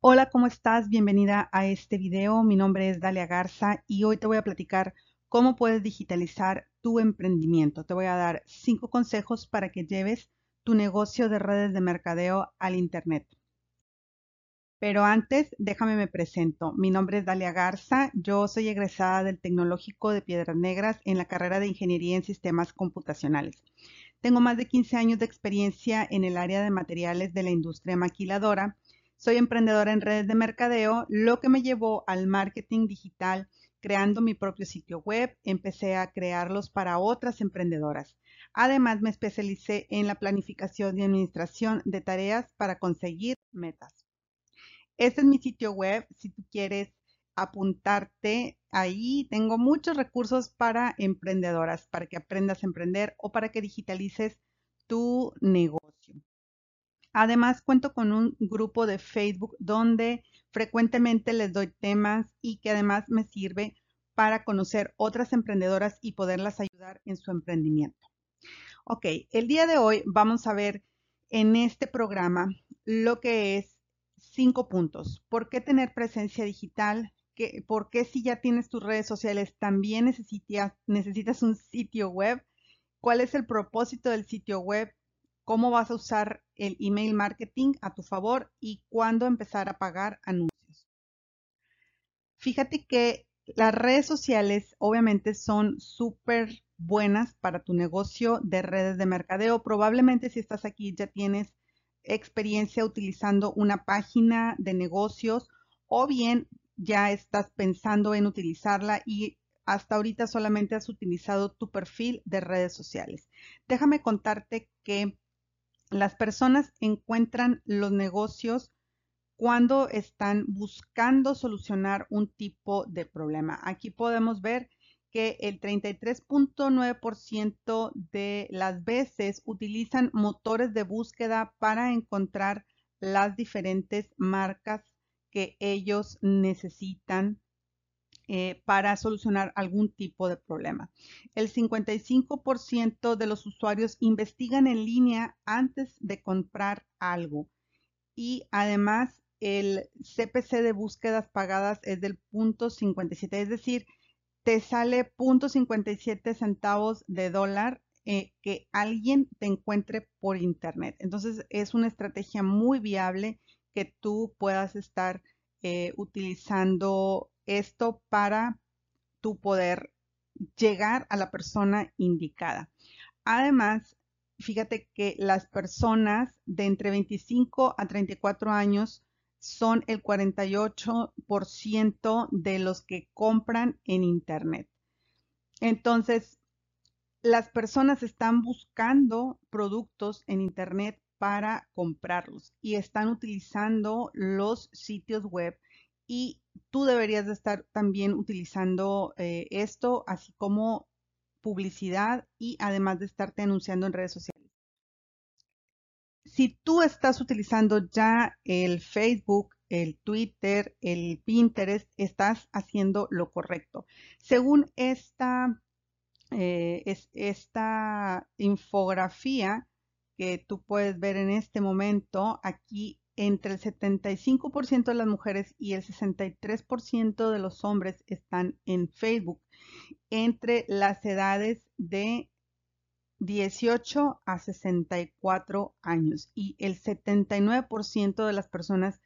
Hola, ¿cómo estás? Bienvenida a este video. Mi nombre es Dalia Garza y hoy te voy a platicar cómo puedes digitalizar tu emprendimiento. Te voy a dar cinco consejos para que lleves tu negocio de redes de mercadeo al Internet. Pero antes, déjame me presento. Mi nombre es Dalia Garza. Yo soy egresada del Tecnológico de Piedras Negras en la carrera de Ingeniería en Sistemas Computacionales. Tengo más de 15 años de experiencia en el área de materiales de la industria maquiladora soy emprendedora en redes de mercadeo, lo que me llevó al marketing digital creando mi propio sitio web. Empecé a crearlos para otras emprendedoras. Además, me especialicé en la planificación y administración de tareas para conseguir metas. Este es mi sitio web. Si tú quieres apuntarte ahí, tengo muchos recursos para emprendedoras, para que aprendas a emprender o para que digitalices tu negocio. Además, cuento con un grupo de Facebook donde frecuentemente les doy temas y que además me sirve para conocer otras emprendedoras y poderlas ayudar en su emprendimiento. Ok, el día de hoy vamos a ver en este programa lo que es cinco puntos. ¿Por qué tener presencia digital? ¿Por qué si ya tienes tus redes sociales también necesitas, necesitas un sitio web? ¿Cuál es el propósito del sitio web? Cómo vas a usar el email marketing a tu favor y cuándo empezar a pagar anuncios. Fíjate que las redes sociales obviamente son súper buenas para tu negocio de redes de mercadeo. Probablemente si estás aquí ya tienes experiencia utilizando una página de negocios o bien ya estás pensando en utilizarla y hasta ahorita solamente has utilizado tu perfil de redes sociales. Déjame contarte que las personas encuentran los negocios cuando están buscando solucionar un tipo de problema. Aquí podemos ver que el 33.9% de las veces utilizan motores de búsqueda para encontrar las diferentes marcas que ellos necesitan eh, para solucionar algún tipo de problema. El 55% de los usuarios investigan en línea antes de comprar algo y además el CPC de búsquedas pagadas es del punto 57, es decir, te sale punto 57 centavos de dólar eh, que alguien te encuentre por internet. Entonces es una estrategia muy viable que tú puedas estar eh, utilizando esto para tu poder llegar a la persona indicada. Además, fíjate que las personas de entre 25 a 34 años son el 48% de los que compran en Internet. Entonces, las personas están buscando productos en Internet para comprarlos y están utilizando los sitios web y tú deberías de estar también utilizando eh, esto, así como publicidad y además de estarte anunciando en redes sociales. Si tú estás utilizando ya el Facebook, el Twitter, el Pinterest, estás haciendo lo correcto. Según esta, eh, es, esta infografía que tú puedes ver en este momento, aquí entre el 75% de las mujeres y el 63% de los hombres están en Facebook entre las edades de 18 a 64 años y el 79% de las personas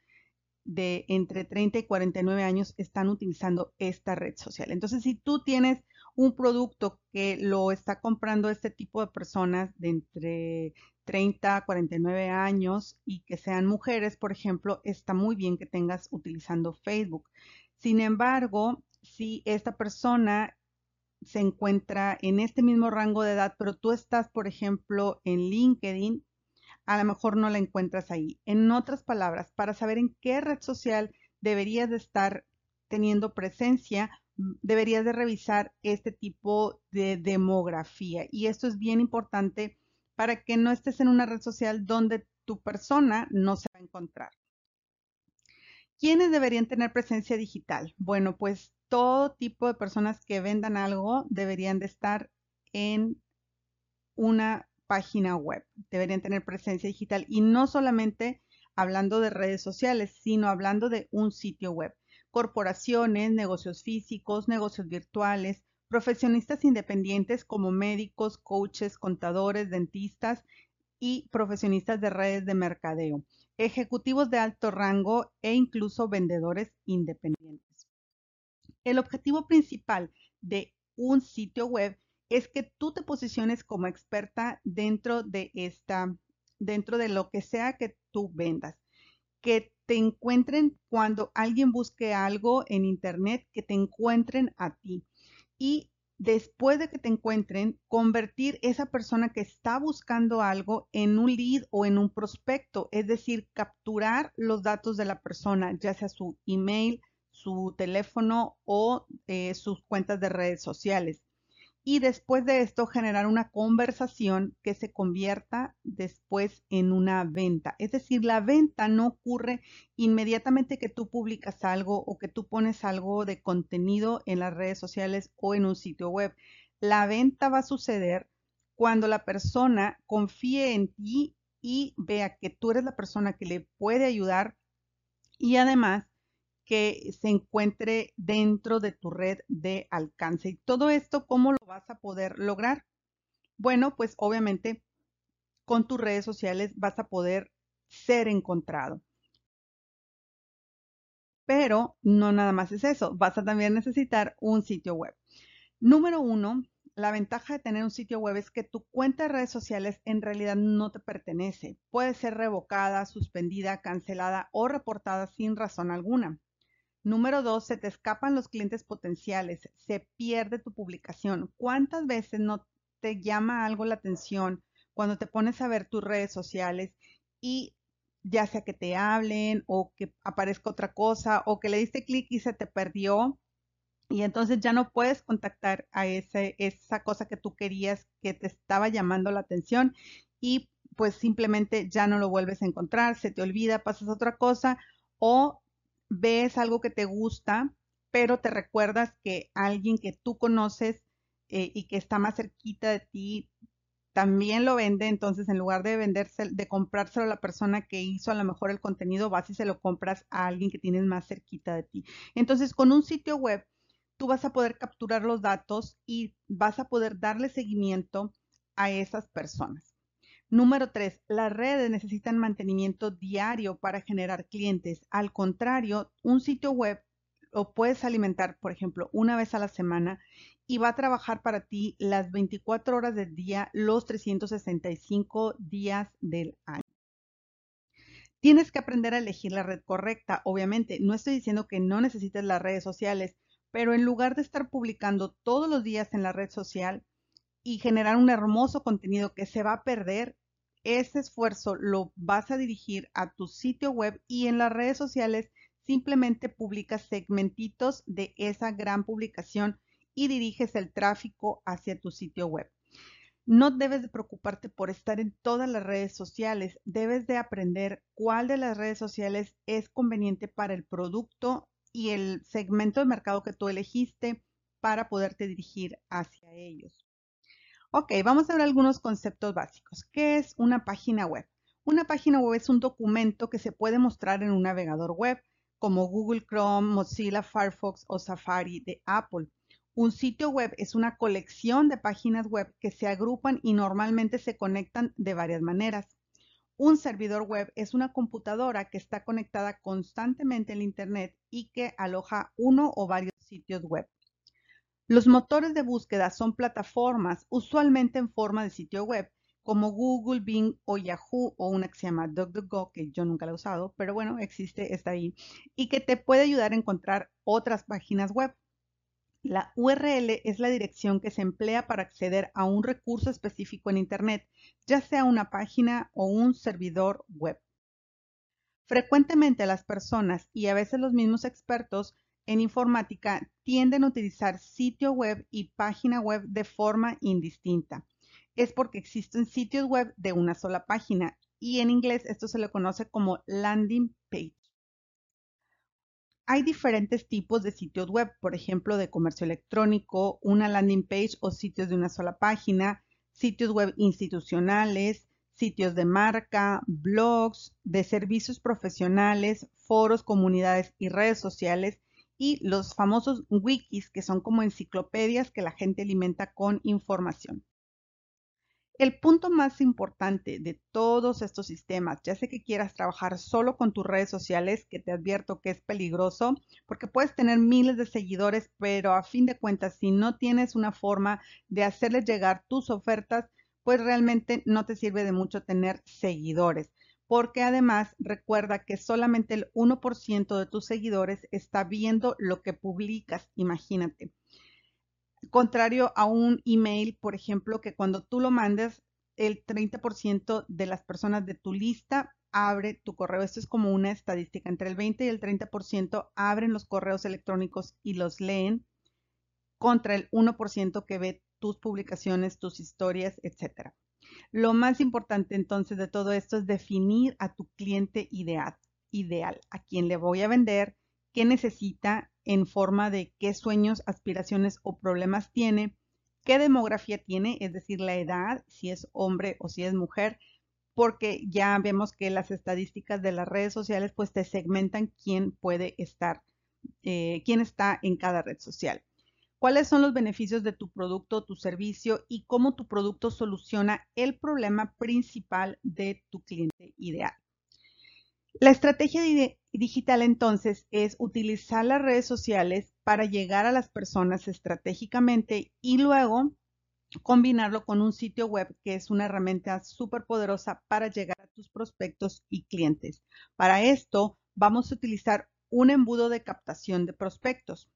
de entre 30 y 49 años están utilizando esta red social. Entonces, si tú tienes un producto que lo está comprando este tipo de personas de entre 30 a 49 años y que sean mujeres, por ejemplo, está muy bien que tengas utilizando Facebook. Sin embargo, si esta persona se encuentra en este mismo rango de edad, pero tú estás, por ejemplo, en LinkedIn, a lo mejor no la encuentras ahí. En otras palabras, para saber en qué red social deberías de estar teniendo presencia, deberías de revisar este tipo de demografía. Y esto es bien importante para que no estés en una red social donde tu persona no se va a encontrar. ¿Quiénes deberían tener presencia digital? Bueno, pues todo tipo de personas que vendan algo deberían de estar en una página web, deberían tener presencia digital y no solamente hablando de redes sociales, sino hablando de un sitio web. Corporaciones, negocios físicos, negocios virtuales, profesionistas independientes como médicos, coaches, contadores, dentistas y profesionistas de redes de mercadeo, ejecutivos de alto rango e incluso vendedores independientes. El objetivo principal de un sitio web es que tú te posiciones como experta dentro de esta, dentro de lo que sea que tú vendas. Que te encuentren cuando alguien busque algo en internet, que te encuentren a ti. Y después de que te encuentren, convertir esa persona que está buscando algo en un lead o en un prospecto, es decir, capturar los datos de la persona, ya sea su email, su teléfono o eh, sus cuentas de redes sociales y después de esto generar una conversación que se convierta después en una venta. Es decir, la venta no ocurre inmediatamente que tú publicas algo o que tú pones algo de contenido en las redes sociales o en un sitio web. La venta va a suceder cuando la persona confíe en ti y vea que tú eres la persona que le puede ayudar y además que se encuentre dentro de tu red de alcance. Y todo esto, ¿cómo lo vas a poder lograr? Bueno, pues obviamente con tus redes sociales vas a poder ser encontrado. Pero no nada más es eso, vas a también necesitar un sitio web. Número uno, la ventaja de tener un sitio web es que tu cuenta de redes sociales en realidad no te pertenece. Puede ser revocada, suspendida, cancelada o reportada sin razón alguna. Número dos, se te escapan los clientes potenciales, se pierde tu publicación. ¿Cuántas veces no te llama algo la atención cuando te pones a ver tus redes sociales y ya sea que te hablen o que aparezca otra cosa o que le diste clic y se te perdió y entonces ya no puedes contactar a esa cosa que tú querías que te estaba llamando la atención y pues simplemente ya no lo vuelves a encontrar, se te olvida, pasas a otra cosa o ves algo que te gusta, pero te recuerdas que alguien que tú conoces eh, y que está más cerquita de ti también lo vende, entonces en lugar de venderse, de comprárselo a la persona que hizo a lo mejor el contenido, vas y se lo compras a alguien que tienes más cerquita de ti. Entonces, con un sitio web, tú vas a poder capturar los datos y vas a poder darle seguimiento a esas personas. Número tres, las redes necesitan mantenimiento diario para generar clientes. Al contrario, un sitio web lo puedes alimentar, por ejemplo, una vez a la semana y va a trabajar para ti las 24 horas del día, los 365 días del año. Tienes que aprender a elegir la red correcta. Obviamente, no estoy diciendo que no necesites las redes sociales, pero en lugar de estar publicando todos los días en la red social y generar un hermoso contenido que se va a perder, ese esfuerzo lo vas a dirigir a tu sitio web y en las redes sociales simplemente publicas segmentitos de esa gran publicación y diriges el tráfico hacia tu sitio web. No debes de preocuparte por estar en todas las redes sociales, debes de aprender cuál de las redes sociales es conveniente para el producto y el segmento de mercado que tú elegiste para poderte dirigir hacia ellos. Ok, vamos a ver algunos conceptos básicos. ¿Qué es una página web? Una página web es un documento que se puede mostrar en un navegador web como Google Chrome, Mozilla Firefox o Safari de Apple. Un sitio web es una colección de páginas web que se agrupan y normalmente se conectan de varias maneras. Un servidor web es una computadora que está conectada constantemente al Internet y que aloja uno o varios sitios web. Los motores de búsqueda son plataformas, usualmente en forma de sitio web, como Google, Bing o Yahoo o una que se llama DuckDuckGo, que yo nunca la he usado, pero bueno, existe, está ahí, y que te puede ayudar a encontrar otras páginas web. La URL es la dirección que se emplea para acceder a un recurso específico en Internet, ya sea una página o un servidor web. Frecuentemente las personas y a veces los mismos expertos en informática tienden a utilizar sitio web y página web de forma indistinta. Es porque existen sitios web de una sola página y en inglés esto se le conoce como landing page. Hay diferentes tipos de sitios web, por ejemplo, de comercio electrónico, una landing page o sitios de una sola página, sitios web institucionales, sitios de marca, blogs, de servicios profesionales, foros, comunidades y redes sociales y los famosos wikis que son como enciclopedias que la gente alimenta con información. El punto más importante de todos estos sistemas, ya sé que quieras trabajar solo con tus redes sociales, que te advierto que es peligroso, porque puedes tener miles de seguidores, pero a fin de cuentas, si no tienes una forma de hacerles llegar tus ofertas, pues realmente no te sirve de mucho tener seguidores, porque además recuerda que solamente el 1% de tus seguidores está viendo lo que publicas, imagínate contrario a un email, por ejemplo, que cuando tú lo mandes, el 30% de las personas de tu lista abre tu correo. Esto es como una estadística. Entre el 20 y el 30% abren los correos electrónicos y los leen contra el 1% que ve tus publicaciones, tus historias, etc. Lo más importante entonces de todo esto es definir a tu cliente ideal, ideal, a quien le voy a vender, qué necesita en forma de qué sueños, aspiraciones o problemas tiene, qué demografía tiene, es decir, la edad, si es hombre o si es mujer, porque ya vemos que las estadísticas de las redes sociales pues te segmentan quién puede estar, eh, quién está en cada red social. ¿Cuáles son los beneficios de tu producto o tu servicio y cómo tu producto soluciona el problema principal de tu cliente ideal? La estrategia digital entonces es utilizar las redes sociales para llegar a las personas estratégicamente y luego combinarlo con un sitio web que es una herramienta súper poderosa para llegar a tus prospectos y clientes. Para esto vamos a utilizar un embudo de captación de prospectos.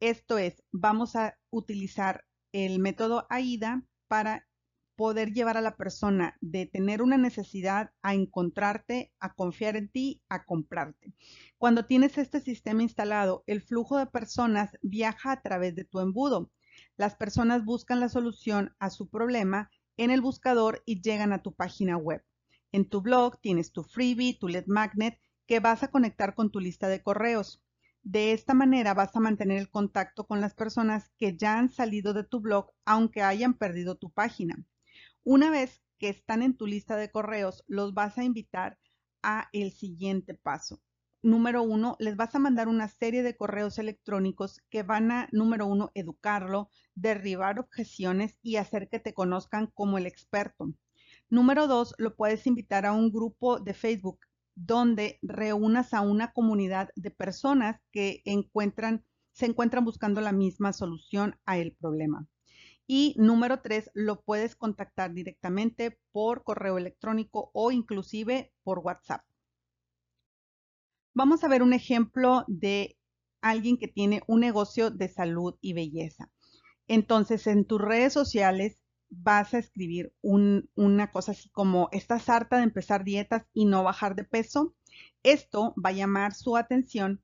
Esto es, vamos a utilizar el método AIDA para poder llevar a la persona de tener una necesidad a encontrarte, a confiar en ti, a comprarte. Cuando tienes este sistema instalado, el flujo de personas viaja a través de tu embudo. Las personas buscan la solución a su problema en el buscador y llegan a tu página web. En tu blog tienes tu freebie, tu lead magnet que vas a conectar con tu lista de correos. De esta manera vas a mantener el contacto con las personas que ya han salido de tu blog aunque hayan perdido tu página. Una vez que están en tu lista de correos, los vas a invitar a el siguiente paso. Número uno, les vas a mandar una serie de correos electrónicos que van a, número uno, educarlo, derribar objeciones y hacer que te conozcan como el experto. Número dos, lo puedes invitar a un grupo de Facebook donde reúnas a una comunidad de personas que encuentran, se encuentran buscando la misma solución a el problema. Y número tres, lo puedes contactar directamente por correo electrónico o inclusive por WhatsApp. Vamos a ver un ejemplo de alguien que tiene un negocio de salud y belleza. Entonces, en tus redes sociales vas a escribir una cosa así como, ¿estás harta de empezar dietas y no bajar de peso? Esto va a llamar su atención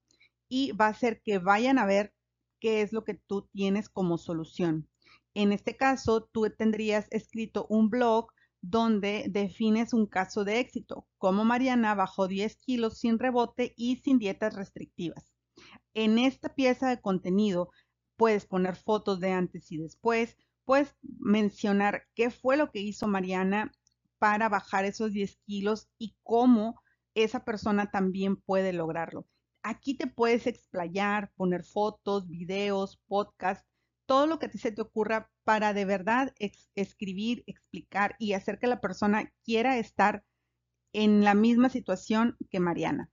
y va a hacer que vayan a ver qué es lo que tú tienes como solución. En este caso, tú tendrías escrito un blog donde defines un caso de éxito, como Mariana bajó 10 kilos sin rebote y sin dietas restrictivas. En esta pieza de contenido puedes poner fotos de antes y después, puedes mencionar qué fue lo que hizo Mariana para bajar esos 10 kilos y cómo esa persona también puede lograrlo. Aquí te puedes explayar, poner fotos, videos, podcasts todo lo que a ti se te ocurra para de verdad escribir, explicar y hacer que la persona quiera estar en la misma situación que Mariana.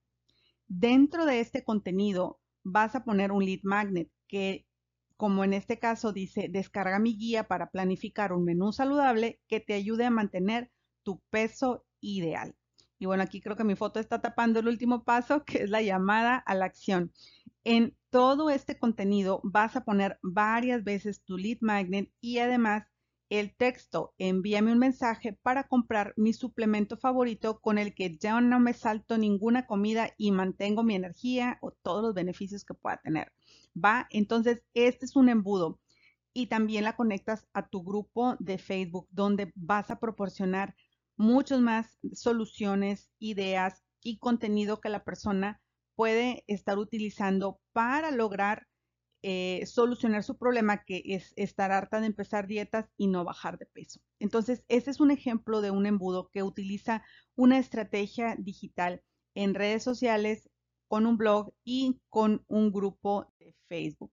Dentro de este contenido vas a poner un lead magnet que, como en este caso dice, descarga mi guía para planificar un menú saludable que te ayude a mantener tu peso ideal. Y bueno, aquí creo que mi foto está tapando el último paso, que es la llamada a la acción. En todo este contenido vas a poner varias veces tu lead magnet y además el texto envíame un mensaje para comprar mi suplemento favorito con el que ya no me salto ninguna comida y mantengo mi energía o todos los beneficios que pueda tener. Va, entonces este es un embudo y también la conectas a tu grupo de Facebook donde vas a proporcionar muchas más soluciones, ideas y contenido que la persona puede estar utilizando para lograr eh, solucionar su problema, que es estar harta de empezar dietas y no bajar de peso. Entonces, ese es un ejemplo de un embudo que utiliza una estrategia digital en redes sociales, con un blog y con un grupo de Facebook.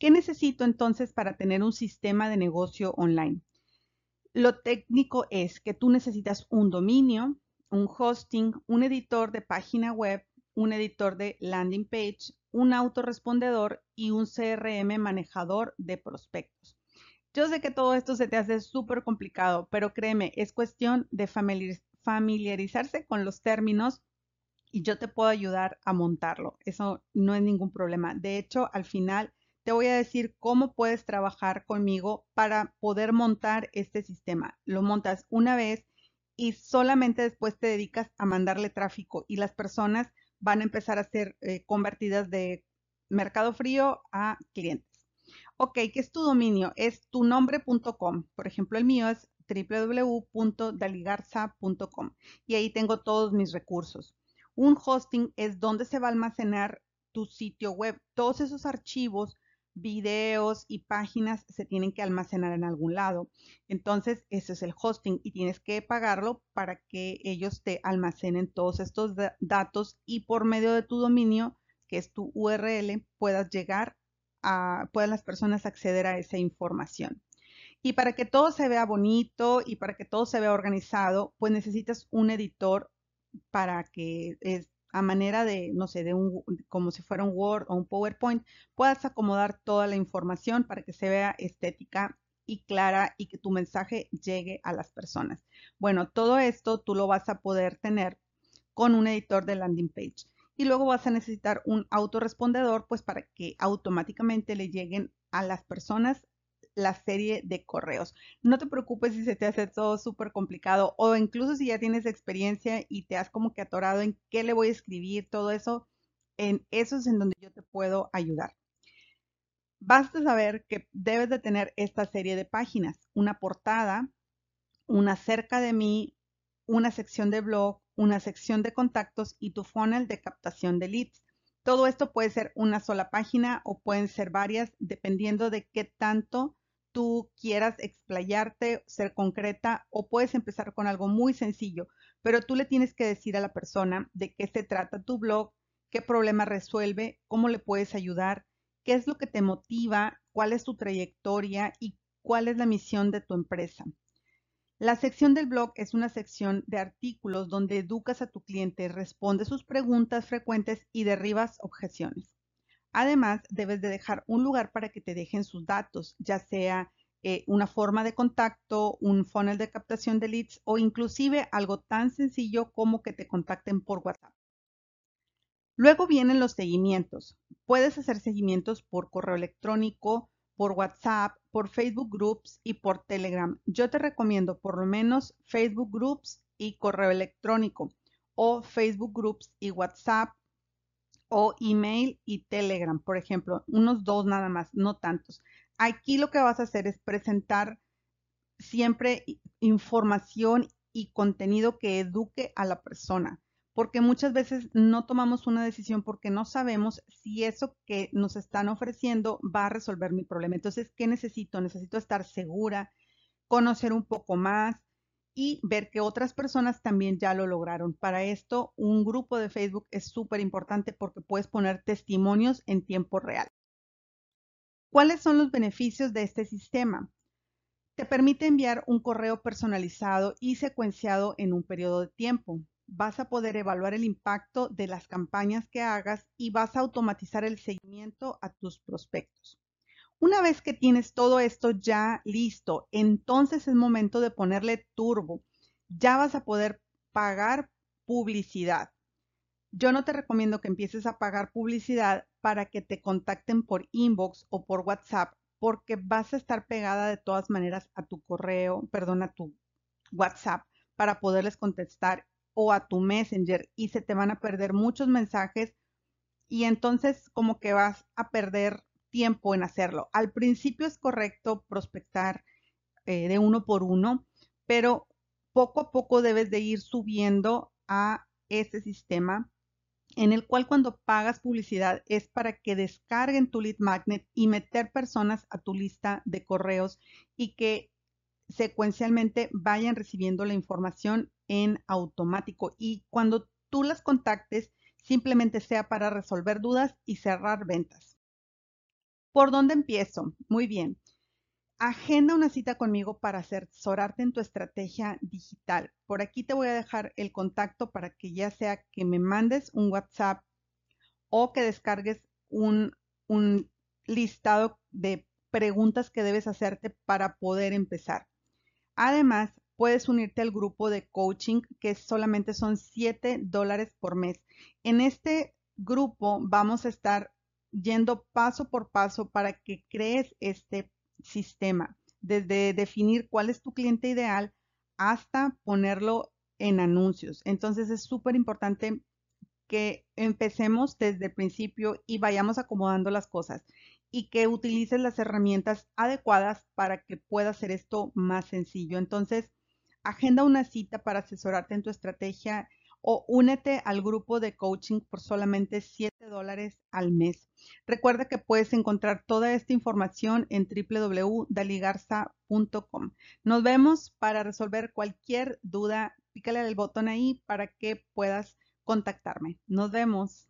¿Qué necesito entonces para tener un sistema de negocio online? Lo técnico es que tú necesitas un dominio, un hosting, un editor de página web, un editor de landing page, un autorrespondedor y un CRM manejador de prospectos. Yo sé que todo esto se te hace súper complicado, pero créeme, es cuestión de familiarizarse con los términos y yo te puedo ayudar a montarlo. Eso no es ningún problema. De hecho, al final te voy a decir cómo puedes trabajar conmigo para poder montar este sistema. Lo montas una vez y solamente después te dedicas a mandarle tráfico y las personas van a empezar a ser eh, convertidas de mercado frío a clientes. Ok, ¿qué es tu dominio? Es tu nombre.com. Por ejemplo, el mío es www.daligarza.com y ahí tengo todos mis recursos. Un hosting es donde se va a almacenar tu sitio web. Todos esos archivos, videos y páginas se tienen que almacenar en algún lado. Entonces, ese es el hosting y tienes que pagarlo para que ellos te almacenen todos estos datos y por medio de tu dominio, que es tu URL, puedas llegar a, puedan las personas acceder a esa información. Y para que todo se vea bonito y para que todo se vea organizado, pues necesitas un editor para que es, a manera de, no sé, de un, como si fuera un Word o un PowerPoint, puedas acomodar toda la información para que se vea estética y clara y que tu mensaje llegue a las personas. Bueno, todo esto tú lo vas a poder tener con un editor de landing page. Y luego vas a necesitar un autorrespondedor, pues para que automáticamente le lleguen a las personas la serie de correos. No te preocupes si se te hace todo súper complicado o incluso si ya tienes experiencia y te has como que atorado en qué le voy a escribir, todo eso, en eso es en donde yo te puedo ayudar. Basta saber que debes de tener esta serie de páginas, una portada, una cerca de mí, una sección de blog, una sección de contactos y tu funnel de captación de leads. Todo esto puede ser una sola página o pueden ser varias dependiendo de qué tanto tú quieras explayarte, ser concreta o puedes empezar con algo muy sencillo, pero tú le tienes que decir a la persona de qué se trata tu blog, qué problema resuelve, cómo le puedes ayudar, qué es lo que te motiva, cuál es tu trayectoria y cuál es la misión de tu empresa. La sección del blog es una sección de artículos donde educas a tu cliente, respondes sus preguntas frecuentes y derribas objeciones. Además, debes de dejar un lugar para que te dejen sus datos, ya sea eh, una forma de contacto, un funnel de captación de leads o inclusive algo tan sencillo como que te contacten por WhatsApp. Luego vienen los seguimientos. Puedes hacer seguimientos por correo electrónico, por WhatsApp, por Facebook Groups y por Telegram. Yo te recomiendo por lo menos Facebook Groups y correo electrónico o Facebook Groups y WhatsApp o email y Telegram, por ejemplo, unos dos nada más, no tantos. Aquí lo que vas a hacer es presentar siempre información y contenido que eduque a la persona, porque muchas veces no tomamos una decisión porque no sabemos si eso que nos están ofreciendo va a resolver mi problema. Entonces, ¿qué necesito? Necesito estar segura, conocer un poco más, y ver que otras personas también ya lo lograron. Para esto, un grupo de Facebook es súper importante porque puedes poner testimonios en tiempo real. ¿Cuáles son los beneficios de este sistema? Te permite enviar un correo personalizado y secuenciado en un periodo de tiempo. Vas a poder evaluar el impacto de las campañas que hagas y vas a automatizar el seguimiento a tus prospectos. Una vez que tienes todo esto ya listo, entonces es momento de ponerle turbo. Ya vas a poder pagar publicidad. Yo no te recomiendo que empieces a pagar publicidad para que te contacten por inbox o por WhatsApp, porque vas a estar pegada de todas maneras a tu correo, perdón, a tu WhatsApp para poderles contestar o a tu Messenger y se te van a perder muchos mensajes y entonces como que vas a perder tiempo en hacerlo. Al principio es correcto prospectar eh, de uno por uno, pero poco a poco debes de ir subiendo a este sistema en el cual cuando pagas publicidad es para que descarguen tu lead magnet y meter personas a tu lista de correos y que secuencialmente vayan recibiendo la información en automático y cuando tú las contactes simplemente sea para resolver dudas y cerrar ventas. ¿Por dónde empiezo? Muy bien. Agenda una cita conmigo para asesorarte en tu estrategia digital. Por aquí te voy a dejar el contacto para que ya sea que me mandes un WhatsApp o que descargues un, un listado de preguntas que debes hacerte para poder empezar. Además, puedes unirte al grupo de coaching que solamente son 7 dólares por mes. En este grupo vamos a estar yendo paso por paso para que crees este sistema, desde definir cuál es tu cliente ideal hasta ponerlo en anuncios. Entonces es súper importante que empecemos desde el principio y vayamos acomodando las cosas y que utilices las herramientas adecuadas para que pueda hacer esto más sencillo. Entonces, agenda una cita para asesorarte en tu estrategia o únete al grupo de coaching por solamente 7 dólares al mes. Recuerda que puedes encontrar toda esta información en www.daligarza.com. Nos vemos para resolver cualquier duda. Pícale al botón ahí para que puedas contactarme. Nos vemos.